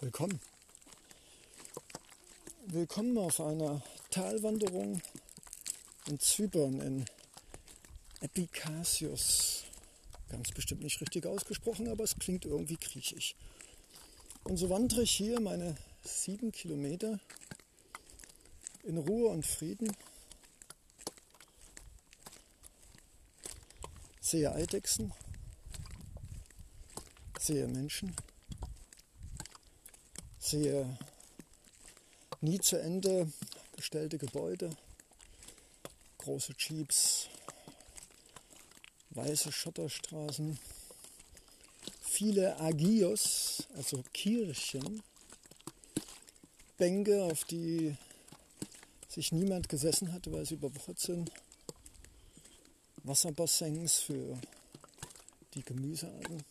Willkommen. Willkommen auf einer Talwanderung in Zypern, in Epikasios. Ganz bestimmt nicht richtig ausgesprochen, aber es klingt irgendwie griechisch. Und so wandere ich hier meine sieben Kilometer in Ruhe und Frieden. Sehe Eidechsen, sehe Menschen, sehe nie zu Ende gestellte Gebäude, große Jeeps, weiße Schotterstraßen, viele Agios, also Kirchen, Bänke, auf die sich niemand gesessen hatte, weil sie überwuchert sind, Wasserbassins für die Gemüsearten.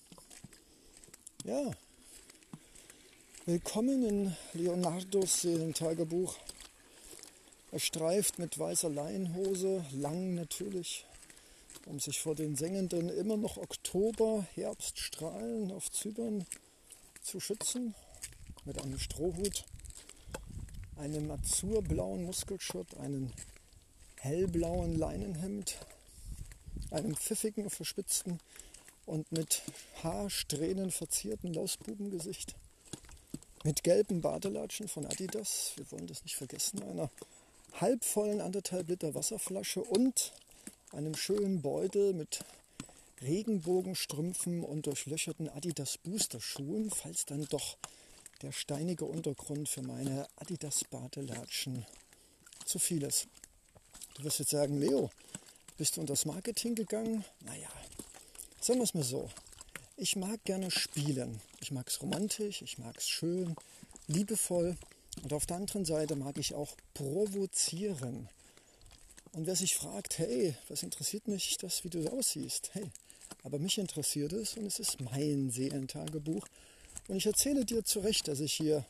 Ja, willkommen in Leonardos Seelentagebuch. Er streift mit weißer Leinhose, lang natürlich, um sich vor den sengenden immer noch Oktober, Herbststrahlen auf Zypern zu schützen, mit einem Strohhut, einem azurblauen Muskelshirt, einem hellblauen Leinenhemd, einem pfiffigen, verspitzten und mit Haarsträhnen verzierten Lausbubengesicht, mit gelben Badelatschen von Adidas, wir wollen das nicht vergessen, einer halbvollen anderthalb Liter Wasserflasche und einem schönen Beutel mit Regenbogenstrümpfen und durchlöcherten Adidas Boosterschuhen, falls dann doch der steinige Untergrund für meine Adidas Badelatschen zu viel ist. Du wirst jetzt sagen, Leo, bist du unter das Marketing gegangen? Naja, sagen wir es mal so. Ich mag gerne spielen. Ich mag es romantisch, ich mag es schön, liebevoll. Und auf der anderen Seite mag ich auch provozieren. Und wer sich fragt, hey, was interessiert mich das, wie du aussiehst? Hey, aber mich interessiert es und es ist mein Seelentagebuch. Und ich erzähle dir zu Recht, dass ich hier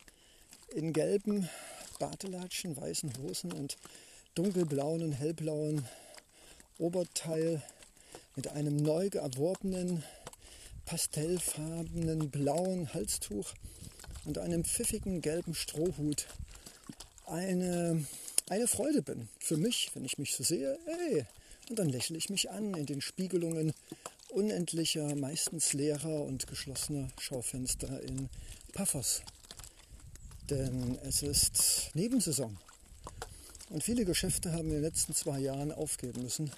in gelben Batelatschen, weißen Hosen und dunkelblauen und hellblauen Oberteil mit einem neu erworbenen pastellfarbenen blauen Halstuch und einem pfiffigen gelben Strohhut eine, eine Freude bin. Für mich, wenn ich mich so sehe, ey, und dann lächle ich mich an in den Spiegelungen unendlicher, meistens leerer und geschlossener Schaufenster in Paphos. Denn es ist Nebensaison. Und viele Geschäfte haben in den letzten zwei Jahren aufgeben müssen.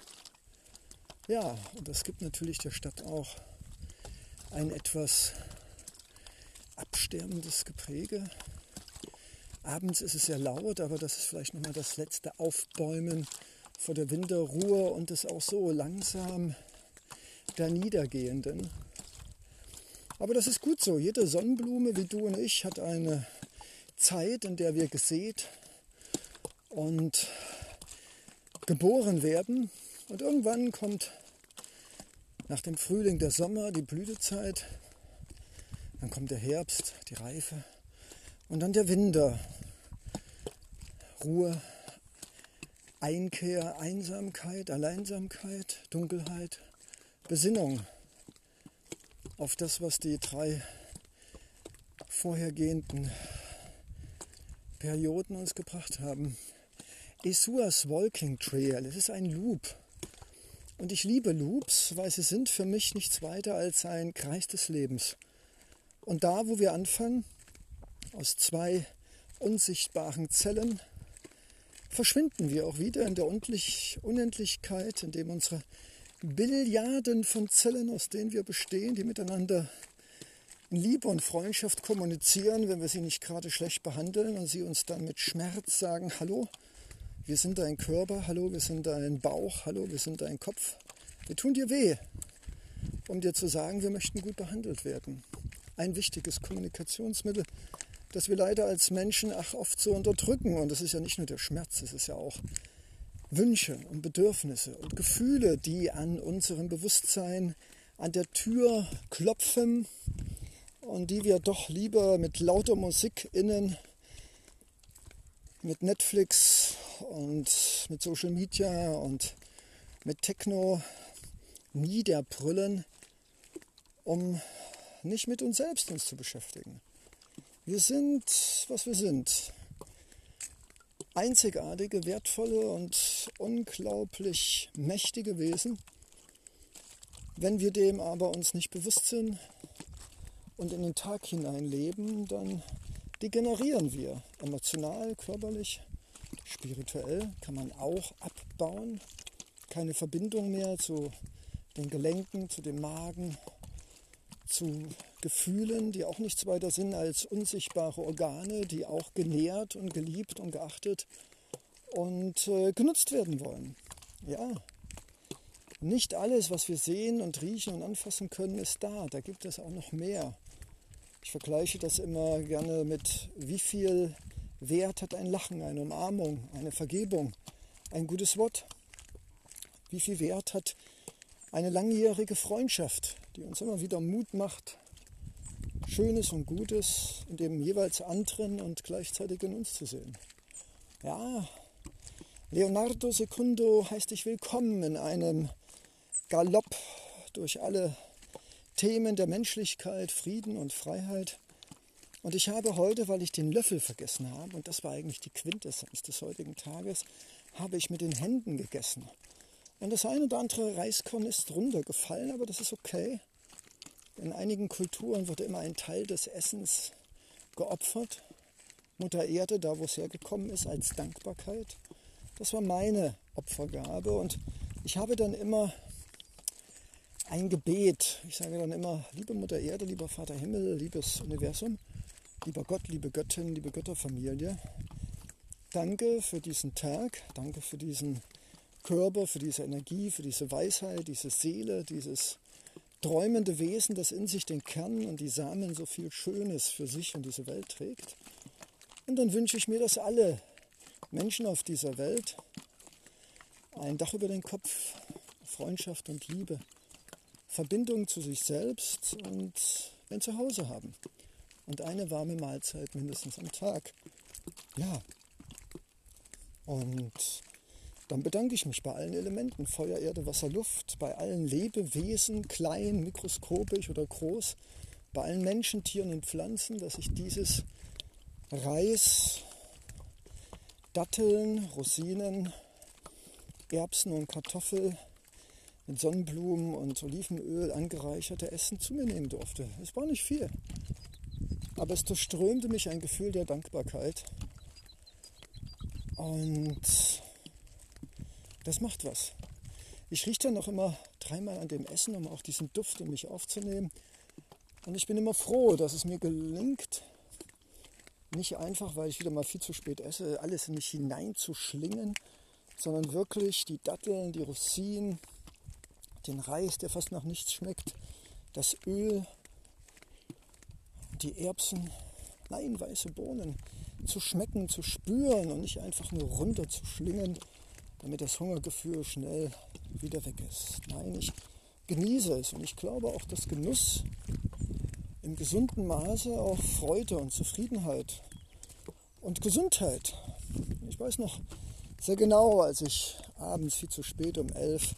Ja, und das gibt natürlich der Stadt auch ein etwas absterbendes Gepräge. Abends ist es sehr laut, aber das ist vielleicht nochmal das letzte Aufbäumen vor der Winterruhe und das auch so langsam der Niedergehenden. Aber das ist gut so. Jede Sonnenblume wie du und ich hat eine Zeit, in der wir gesät und geboren werden. Und irgendwann kommt nach dem Frühling der Sommer, die Blütezeit, dann kommt der Herbst, die Reife und dann der Winter. Ruhe, Einkehr, Einsamkeit, Alleinsamkeit, Dunkelheit, Besinnung auf das, was die drei vorhergehenden Perioden uns gebracht haben. Esuas Walking Trail, es ist ein Loop. Und ich liebe Loops, weil sie sind für mich nichts weiter als ein Kreis des Lebens. Und da, wo wir anfangen, aus zwei unsichtbaren Zellen, verschwinden wir auch wieder in der Unendlichkeit, indem unsere Billiarden von Zellen, aus denen wir bestehen, die miteinander in Liebe und Freundschaft kommunizieren, wenn wir sie nicht gerade schlecht behandeln und sie uns dann mit Schmerz sagen, hallo, wir sind dein Körper, hallo, wir sind dein Bauch, hallo, wir sind dein Kopf. Wir tun dir weh, um dir zu sagen, wir möchten gut behandelt werden. Ein wichtiges Kommunikationsmittel, das wir leider als Menschen ach oft so unterdrücken. Und das ist ja nicht nur der Schmerz, es ist ja auch Wünsche und Bedürfnisse und Gefühle, die an unserem Bewusstsein an der Tür klopfen und die wir doch lieber mit lauter Musik innen, mit Netflix und mit Social Media und mit Techno niederbrüllen, um nicht mit uns selbst uns zu beschäftigen. Wir sind, was wir sind. Einzigartige, wertvolle und unglaublich mächtige Wesen. Wenn wir dem aber uns nicht bewusst sind und in den Tag hinein leben, dann degenerieren wir emotional, körperlich, spirituell kann man auch abbauen. Keine Verbindung mehr zu den Gelenken, zu dem Magen, zu Gefühlen, die auch nichts weiter sind als unsichtbare Organe, die auch genährt und geliebt und geachtet und äh, genutzt werden wollen. Ja, nicht alles, was wir sehen und riechen und anfassen können, ist da. Da gibt es auch noch mehr. Ich vergleiche das immer gerne mit, wie viel Wert hat ein Lachen, eine Umarmung, eine Vergebung, ein gutes Wort. Wie viel Wert hat eine langjährige Freundschaft, die uns immer wieder Mut macht, Schönes und Gutes in dem jeweils anderen und gleichzeitig in uns zu sehen. Ja, Leonardo Secundo heißt dich willkommen in einem Galopp durch alle Themen der Menschlichkeit, Frieden und Freiheit. Und ich habe heute, weil ich den Löffel vergessen habe, und das war eigentlich die Quintessenz des heutigen Tages, habe ich mit den Händen gegessen. Und das eine oder andere Reiskorn ist runtergefallen, aber das ist okay. In einigen Kulturen wird immer ein Teil des Essens geopfert. Mutter Erde, da wo es hergekommen ist, als Dankbarkeit. Das war meine Opfergabe und ich habe dann immer ein Gebet. Ich sage dann immer, liebe Mutter Erde, lieber Vater Himmel, liebes Universum, lieber Gott, liebe Göttin, liebe Götterfamilie, danke für diesen Tag, danke für diesen Körper, für diese Energie, für diese Weisheit, diese Seele, dieses träumende Wesen, das in sich den Kern und die Samen so viel Schönes für sich und diese Welt trägt. Und dann wünsche ich mir, dass alle Menschen auf dieser Welt ein Dach über den Kopf, Freundschaft und Liebe, Verbindung zu sich selbst und ein Zuhause haben. Und eine warme Mahlzeit mindestens am Tag. Ja. Und dann bedanke ich mich bei allen Elementen, Feuer, Erde, Wasser, Luft, bei allen Lebewesen, klein, mikroskopisch oder groß, bei allen Menschen, Tieren und Pflanzen, dass ich dieses Reis, Datteln, Rosinen, Erbsen und Kartoffel mit Sonnenblumen und Olivenöl angereicherte Essen zu mir nehmen durfte. Es war nicht viel, aber es durchströmte mich ein Gefühl der Dankbarkeit. Und das macht was. Ich rieche dann noch immer dreimal an dem Essen, um auch diesen Duft in mich aufzunehmen. Und ich bin immer froh, dass es mir gelingt, nicht einfach, weil ich wieder mal viel zu spät esse, alles in mich hineinzuschlingen, sondern wirklich die Datteln, die Rosinen, den Reis, der fast nach nichts schmeckt, das Öl, die Erbsen, nein, weiße Bohnen zu schmecken, zu spüren und nicht einfach nur runter zu schlingen damit das Hungergefühl schnell wieder weg ist. Nein, ich genieße es und ich glaube auch, dass Genuss im gesunden Maße auch Freude und Zufriedenheit und Gesundheit. Ich weiß noch sehr genau, als ich abends viel zu spät um elf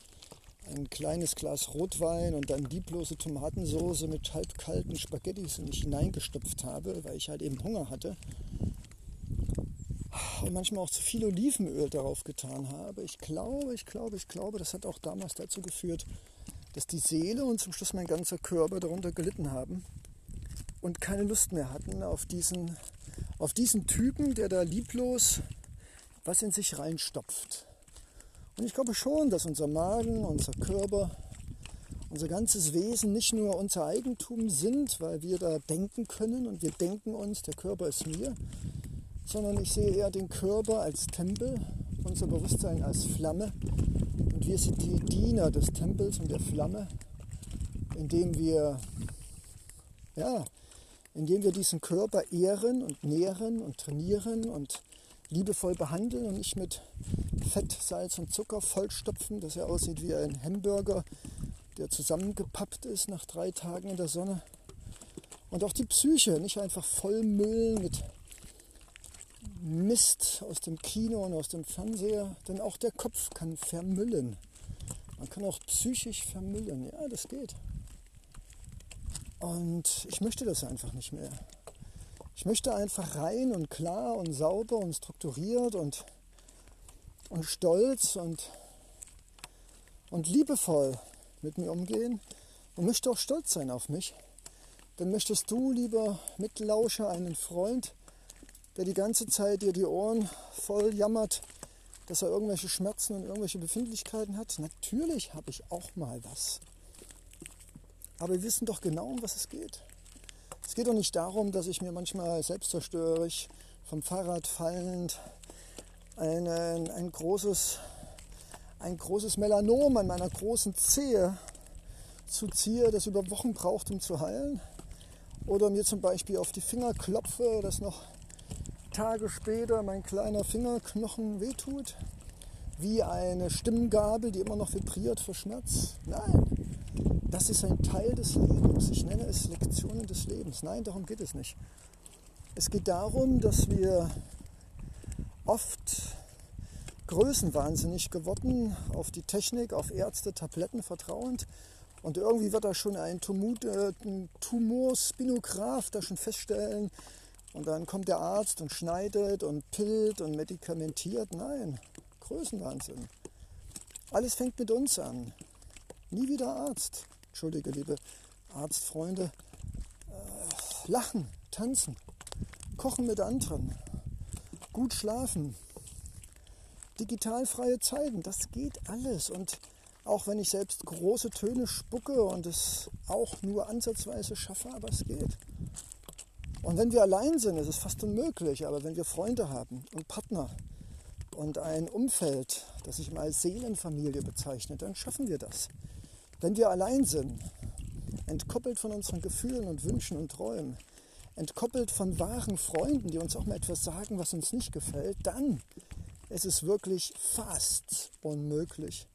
ein kleines Glas Rotwein und dann lieblose Tomatensoße mit halbkalten Spaghettis in mich hineingestopft habe, weil ich halt eben Hunger hatte und manchmal auch zu viel Olivenöl darauf getan habe. Ich glaube, ich glaube, ich glaube, das hat auch damals dazu geführt, dass die Seele und zum Schluss mein ganzer Körper darunter gelitten haben und keine Lust mehr hatten auf diesen, auf diesen Typen, der da lieblos was in sich reinstopft. Und ich glaube schon, dass unser Magen, unser Körper, unser ganzes Wesen nicht nur unser Eigentum sind, weil wir da denken können und wir denken uns, der Körper ist mir, sondern ich sehe eher den Körper als Tempel, unser Bewusstsein als Flamme. Und wir sind die Diener des Tempels und der Flamme, indem wir, ja, indem wir diesen Körper ehren und nähren und trainieren und liebevoll behandeln und nicht mit Fett, Salz und Zucker vollstopfen, dass er aussieht wie ein Hamburger, der zusammengepappt ist nach drei Tagen in der Sonne. Und auch die Psyche nicht einfach vollmüllen mit Mist aus dem Kino und aus dem Fernseher, denn auch der Kopf kann vermüllen. Man kann auch psychisch vermüllen, ja, das geht. Und ich möchte das einfach nicht mehr. Ich möchte einfach rein und klar und sauber und strukturiert und, und stolz und, und liebevoll mit mir umgehen und möchte auch stolz sein auf mich. Dann möchtest du, lieber Mitlauscher, einen Freund, der die ganze Zeit dir die Ohren voll jammert, dass er irgendwelche Schmerzen und irgendwelche Befindlichkeiten hat. Natürlich habe ich auch mal was. Aber wir wissen doch genau, um was es geht. Es geht doch nicht darum, dass ich mir manchmal selbstzerstörerisch vom Fahrrad fallend ein, ein, großes, ein großes Melanom an meiner großen Zehe zuziehe, das über Wochen braucht, um zu heilen. Oder mir zum Beispiel auf die Finger klopfe, dass noch Tage später mein kleiner Fingerknochen wehtut. Wie eine Stimmgabel, die immer noch vibriert vor Schmerz. Nein, das ist ein Teil des Lebens. Ich nenne es Lektionen des Lebens. Nein, darum geht es nicht. Es geht darum, dass wir oft größenwahnsinnig geworden, auf die Technik, auf Ärzte, Tabletten vertrauend. Und irgendwie wird da schon ein, Tumut, äh, ein Tumorspinograph da schon feststellen. Und dann kommt der Arzt und schneidet und pillt und medikamentiert. Nein, Größenwahnsinn. Alles fängt mit uns an. Nie wieder Arzt. Entschuldige, liebe Arztfreunde. Äh, lachen, tanzen, kochen mit anderen, gut schlafen, digitalfreie Zeiten, das geht alles. Und auch wenn ich selbst große Töne spucke und es auch nur ansatzweise schaffe, aber es geht. Und wenn wir allein sind, ist es fast unmöglich, aber wenn wir Freunde haben und Partner und ein Umfeld, das ich mal Seelenfamilie bezeichne, dann schaffen wir das. Wenn wir allein sind, entkoppelt von unseren Gefühlen und Wünschen und Träumen, entkoppelt von wahren Freunden, die uns auch mal etwas sagen, was uns nicht gefällt, dann ist es wirklich fast unmöglich,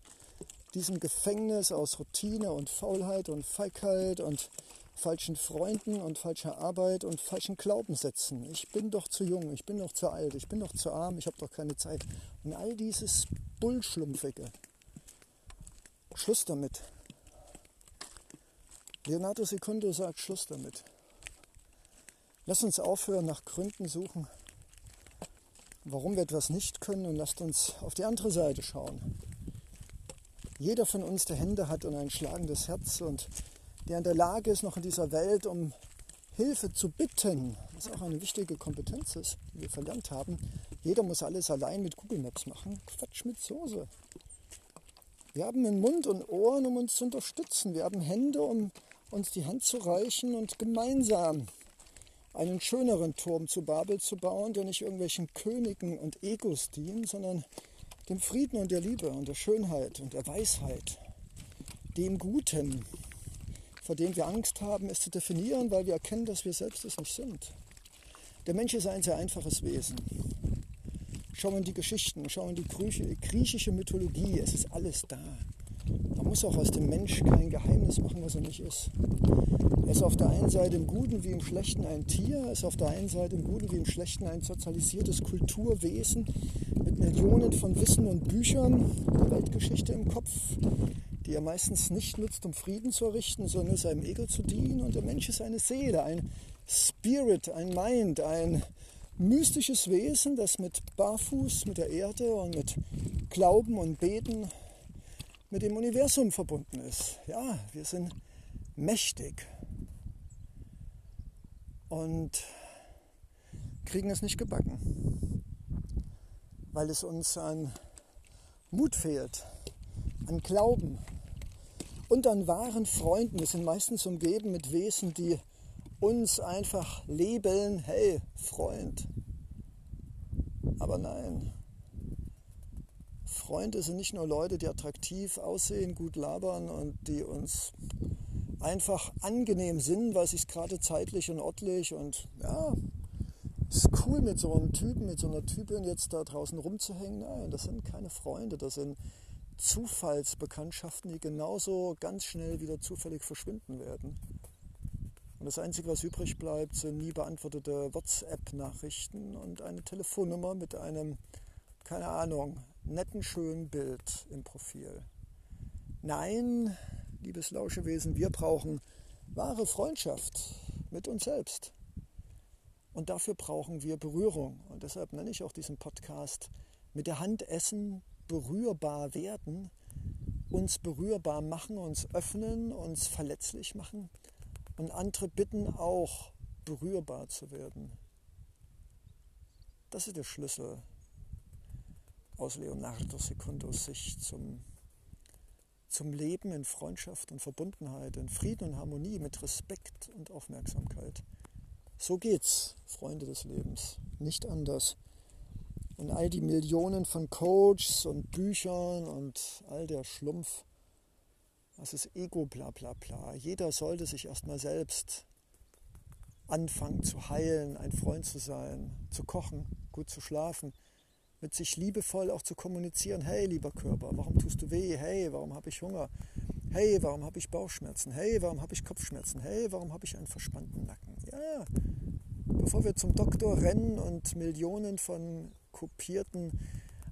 diesem Gefängnis aus Routine und Faulheit und Feigheit und falschen Freunden und falscher Arbeit und falschen Glaubenssätzen. Ich bin doch zu jung, ich bin doch zu alt, ich bin doch zu arm, ich habe doch keine Zeit. Und all dieses Bullschlumpfige. Schluss damit. Leonardo Secundo sagt Schluss damit. Lass uns aufhören, nach Gründen suchen, warum wir etwas nicht können und lasst uns auf die andere Seite schauen. Jeder von uns, der Hände hat und ein schlagendes Herz und der in der Lage ist, noch in dieser Welt um Hilfe zu bitten, was auch eine wichtige Kompetenz ist, die wir verlernt haben. Jeder muss alles allein mit Google Maps machen. Quatsch mit Soße. Wir haben einen Mund und Ohren, um uns zu unterstützen. Wir haben Hände, um uns die Hand zu reichen und gemeinsam einen schöneren Turm zu Babel zu bauen, der nicht irgendwelchen Königen und Egos dient, sondern dem Frieden und der Liebe und der Schönheit und der Weisheit, dem Guten, vor dem wir Angst haben, es zu definieren, weil wir erkennen, dass wir selbst es nicht sind. Der Mensch ist ein sehr einfaches Wesen. Schau in die Geschichten, schau in die griechische Mythologie, es ist alles da. Muss auch aus dem Mensch kein Geheimnis machen, was er nicht ist. Er ist auf der einen Seite im Guten wie im Schlechten ein Tier, er ist auf der einen Seite im Guten wie im Schlechten ein sozialisiertes Kulturwesen mit Millionen von Wissen und Büchern der Weltgeschichte im Kopf, die er meistens nicht nutzt, um Frieden zu errichten, sondern seinem Ego zu dienen. Und der Mensch ist eine Seele, ein Spirit, ein Mind, ein mystisches Wesen, das mit Barfuß, mit der Erde und mit Glauben und Beten mit dem Universum verbunden ist. Ja, wir sind mächtig und kriegen es nicht gebacken, weil es uns an Mut fehlt, an Glauben und an wahren Freunden. Wir sind meistens umgeben mit Wesen, die uns einfach labeln, hey Freund. Aber nein, Freunde sind nicht nur Leute, die attraktiv aussehen, gut labern und die uns einfach angenehm sind, weil sich gerade zeitlich und örtlich und ja, ist cool mit so einem Typen, mit so einer Typin jetzt da draußen rumzuhängen. Nein, das sind keine Freunde, das sind Zufallsbekanntschaften, die genauso ganz schnell wieder zufällig verschwinden werden. Und das Einzige, was übrig bleibt, sind nie beantwortete WhatsApp-Nachrichten und eine Telefonnummer mit einem, keine Ahnung, netten, schönen Bild im Profil. Nein, liebes Lauschewesen, wir brauchen wahre Freundschaft mit uns selbst. Und dafür brauchen wir Berührung. Und deshalb nenne ich auch diesen Podcast mit der Hand essen, berührbar werden, uns berührbar machen, uns öffnen, uns verletzlich machen und andere bitten auch berührbar zu werden. Das ist der Schlüssel aus Leonardo Secundos Sicht zum, zum Leben in Freundschaft und Verbundenheit, in Frieden und Harmonie, mit Respekt und Aufmerksamkeit. So geht's, Freunde des Lebens, nicht anders. Und all die Millionen von Coaches und Büchern und all der Schlumpf, was ist Ego, bla bla bla. Jeder sollte sich erstmal selbst anfangen zu heilen, ein Freund zu sein, zu kochen, gut zu schlafen, mit sich liebevoll auch zu kommunizieren. Hey, lieber Körper, warum tust du weh? Hey, warum habe ich Hunger? Hey, warum habe ich Bauchschmerzen? Hey, warum habe ich Kopfschmerzen? Hey, warum habe ich einen verspannten Nacken? Ja, bevor wir zum Doktor rennen und Millionen von kopierten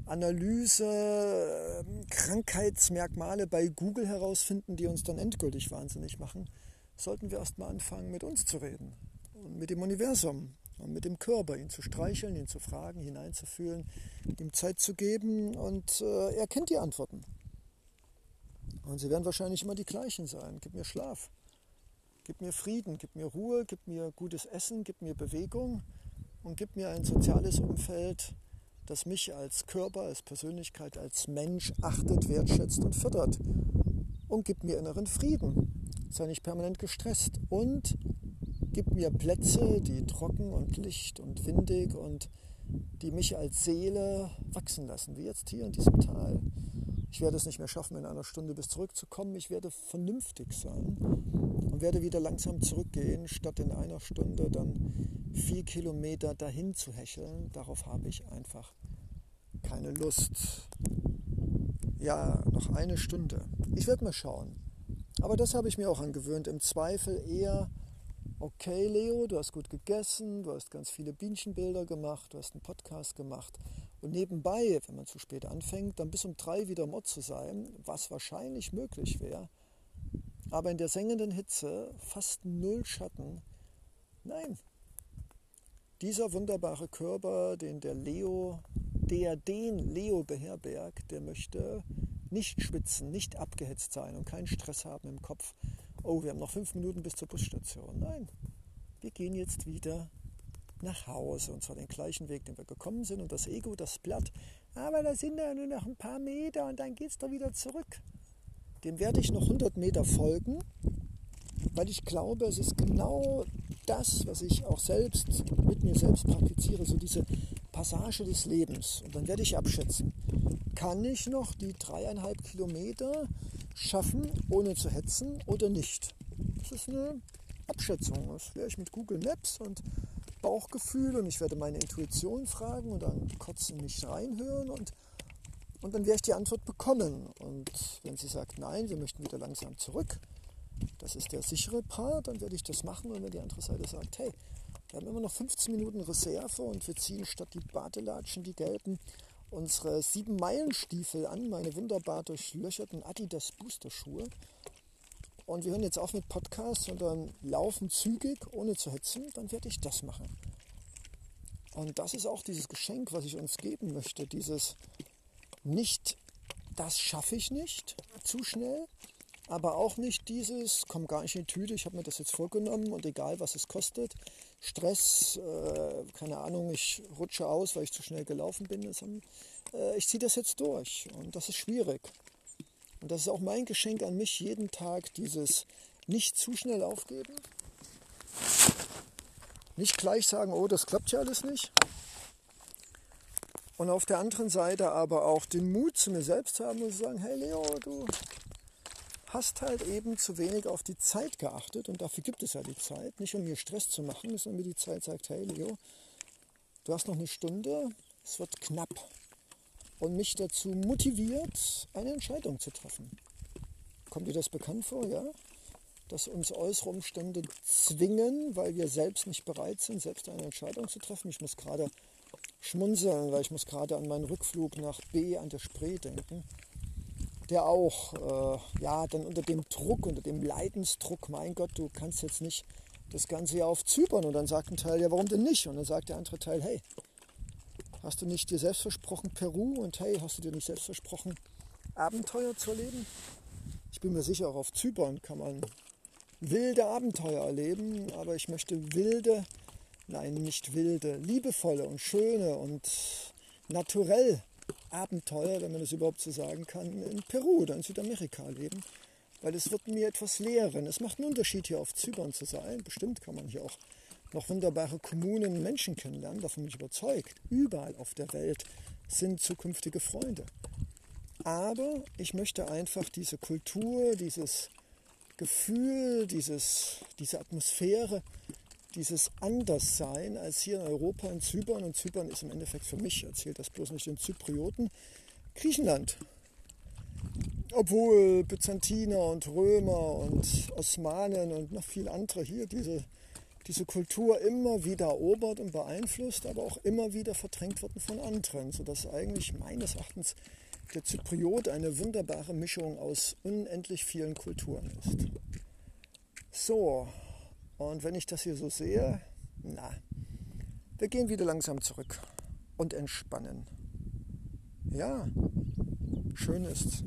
Analyse, ähm, Krankheitsmerkmale bei Google herausfinden, die uns dann endgültig wahnsinnig machen, sollten wir erstmal anfangen, mit uns zu reden und mit dem Universum und mit dem Körper, ihn zu streicheln, ihn zu fragen, hineinzufühlen, ihm Zeit zu geben und äh, er kennt die Antworten. Und sie werden wahrscheinlich immer die gleichen sein. Gib mir Schlaf, gib mir Frieden, gib mir Ruhe, gib mir gutes Essen, gib mir Bewegung und gib mir ein soziales Umfeld, das mich als Körper, als Persönlichkeit, als Mensch achtet, wertschätzt und fördert. Und gib mir inneren Frieden. Sei nicht permanent gestresst. Und gib mir Plätze, die trocken und licht und windig und die mich als Seele wachsen lassen, wie jetzt hier in diesem Tal. Ich werde es nicht mehr schaffen, in einer Stunde bis zurückzukommen. Ich werde vernünftig sein und werde wieder langsam zurückgehen, statt in einer Stunde dann vier Kilometer dahin zu hecheln. Darauf habe ich einfach keine Lust. Ja, noch eine Stunde. Ich werde mal schauen. Aber das habe ich mir auch angewöhnt. Im Zweifel eher, okay, Leo, du hast gut gegessen, du hast ganz viele Bienchenbilder gemacht, du hast einen Podcast gemacht und nebenbei, wenn man zu spät anfängt, dann bis um drei wieder Mod zu sein, was wahrscheinlich möglich wäre, aber in der sengenden Hitze fast null Schatten. Nein, dieser wunderbare Körper, den der Leo, der den Leo beherbergt, der möchte nicht schwitzen, nicht abgehetzt sein und keinen Stress haben im Kopf. Oh, wir haben noch fünf Minuten bis zur Busstation. Nein, wir gehen jetzt wieder nach Hause und zwar den gleichen Weg, den wir gekommen sind und das Ego, das Blatt, aber da sind ja nur noch ein paar Meter und dann geht es doch wieder zurück. Dem werde ich noch 100 Meter folgen, weil ich glaube, es ist genau das, was ich auch selbst mit mir selbst praktiziere, so diese Passage des Lebens. Und dann werde ich abschätzen, kann ich noch die dreieinhalb Kilometer schaffen, ohne zu hetzen oder nicht? Das ist eine Abschätzung. Das werde ich mit Google Maps und Bauchgefühl und ich werde meine Intuition fragen und dann kurz in mich reinhören und, und dann werde ich die Antwort bekommen. Und wenn sie sagt, nein, wir möchten wieder langsam zurück, das ist der sichere Part, dann werde ich das machen und wenn die andere Seite sagt, hey, wir haben immer noch 15 Minuten Reserve und wir ziehen statt die Badelatschen, die gelben, unsere 7-Meilen-Stiefel an, meine wunderbar durchlöcherten Adidas Booster-Schuhe und wir hören jetzt auf mit Podcasts, sondern laufen zügig, ohne zu hetzen, dann werde ich das machen. Und das ist auch dieses Geschenk, was ich uns geben möchte. Dieses nicht, das schaffe ich nicht zu schnell, aber auch nicht dieses, komm gar nicht in die Tüte, ich habe mir das jetzt vorgenommen und egal was es kostet, Stress, äh, keine Ahnung, ich rutsche aus, weil ich zu schnell gelaufen bin, äh, ich ziehe das jetzt durch und das ist schwierig. Und das ist auch mein Geschenk an mich jeden Tag, dieses nicht zu schnell aufgeben. Nicht gleich sagen, oh, das klappt ja alles nicht. Und auf der anderen Seite aber auch den Mut zu mir selbst haben und zu sagen, hey Leo, du hast halt eben zu wenig auf die Zeit geachtet und dafür gibt es ja die Zeit, nicht um mir Stress zu machen, sondern mir die Zeit sagt, hey Leo, du hast noch eine Stunde, es wird knapp und mich dazu motiviert, eine Entscheidung zu treffen. Kommt dir das bekannt vor, ja? Dass uns äußere Umstände zwingen, weil wir selbst nicht bereit sind, selbst eine Entscheidung zu treffen. Ich muss gerade schmunzeln, weil ich muss gerade an meinen Rückflug nach B an der Spree denken, der auch, äh, ja, dann unter dem Druck, unter dem Leidensdruck, mein Gott, du kannst jetzt nicht das ganze Jahr auf Zypern. Und dann sagt ein Teil, ja, warum denn nicht? Und dann sagt der andere Teil, hey, hast du nicht dir selbst versprochen Peru? Und hey, hast du dir nicht selbst versprochen Abenteuer zu erleben? Ich bin mir sicher, auch auf Zypern kann man wilde Abenteuer erleben, aber ich möchte wilde, nein, nicht wilde, liebevolle und schöne und naturell Abenteuer, wenn man das überhaupt so sagen kann, in Peru oder in Südamerika erleben weil es wird mir etwas lehren. Es macht einen Unterschied, hier auf Zypern zu sein. Bestimmt kann man hier auch noch wunderbare Kommunen Menschen kennenlernen, davon bin ich überzeugt. Überall auf der Welt sind zukünftige Freunde. Aber ich möchte einfach diese Kultur, dieses Gefühl, dieses, diese Atmosphäre, dieses Anderssein als hier in Europa, in Zypern. Und Zypern ist im Endeffekt für mich, erzählt das bloß nicht den Zyprioten, Griechenland. Obwohl Byzantiner und Römer und Osmanen und noch viele andere hier diese, diese Kultur immer wieder erobert und beeinflusst, aber auch immer wieder verdrängt worden von anderen, sodass eigentlich meines Erachtens der Zypriot eine wunderbare Mischung aus unendlich vielen Kulturen ist. So, und wenn ich das hier so sehe, na, wir gehen wieder langsam zurück und entspannen. Ja, schön ist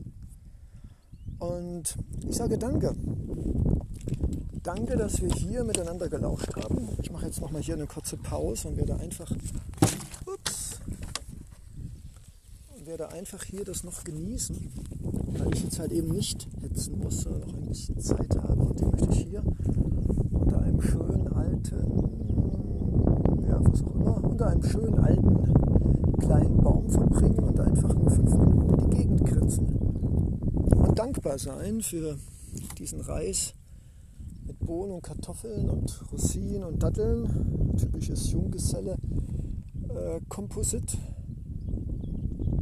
und ich sage danke. Danke, dass wir hier miteinander gelauscht haben. Ich mache jetzt nochmal hier eine kurze Pause und werde einfach, ups, werde einfach hier das noch genießen, weil ich jetzt halt eben nicht hetzen muss, sondern noch ein bisschen Zeit habe. Und die möchte ich hier einem schönen alten, ja, was auch immer, unter einem schönen alten kleinen Baum verbringen und einfach nur fünf Minuten in die Gegend grinsen dankbar sein für diesen Reis mit Bohnen und Kartoffeln und Rosinen und Datteln, typisches Junggeselle äh,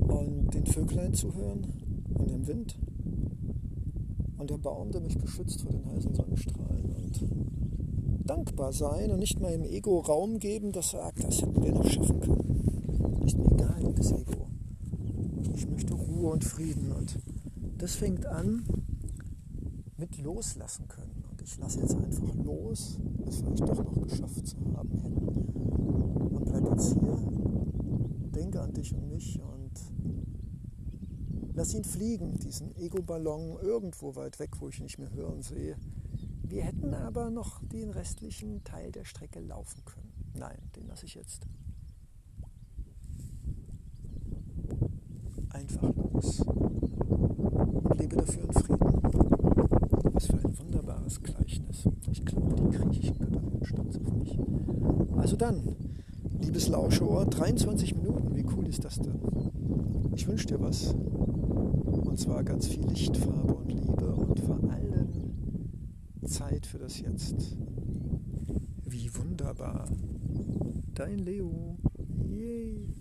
und den Vöglein zu hören und dem Wind. Und der Baum, der mich beschützt vor den heißen Sonnenstrahlen. Und dankbar sein und nicht mal im Ego Raum geben, das sagt, das hätten wir noch schaffen können. Ist mir egal, das Ego. Ich möchte Ruhe und Frieden und das fängt an mit loslassen können. Und ich lasse jetzt einfach los, was vielleicht doch noch geschafft zu haben hätten. Und bleib jetzt hier, denke an dich und mich und lass ihn fliegen, diesen Ego-Ballon irgendwo weit weg, wo ich nicht mehr hören sehe. Wir hätten aber noch den restlichen Teil der Strecke laufen können. Nein, den lasse ich jetzt einfach los und lebe dafür in Frieden. Was für ein wunderbares Gleichnis. Ich glaube, die griechischen Götter sind stolz auf mich. Also dann, liebes Lauscheohr, 23 Minuten, wie cool ist das denn? Ich wünsche dir was. Und zwar ganz viel Lichtfarbe und Liebe und vor allem das Jetzt. Wie wunderbar. Dein Leo. Yay.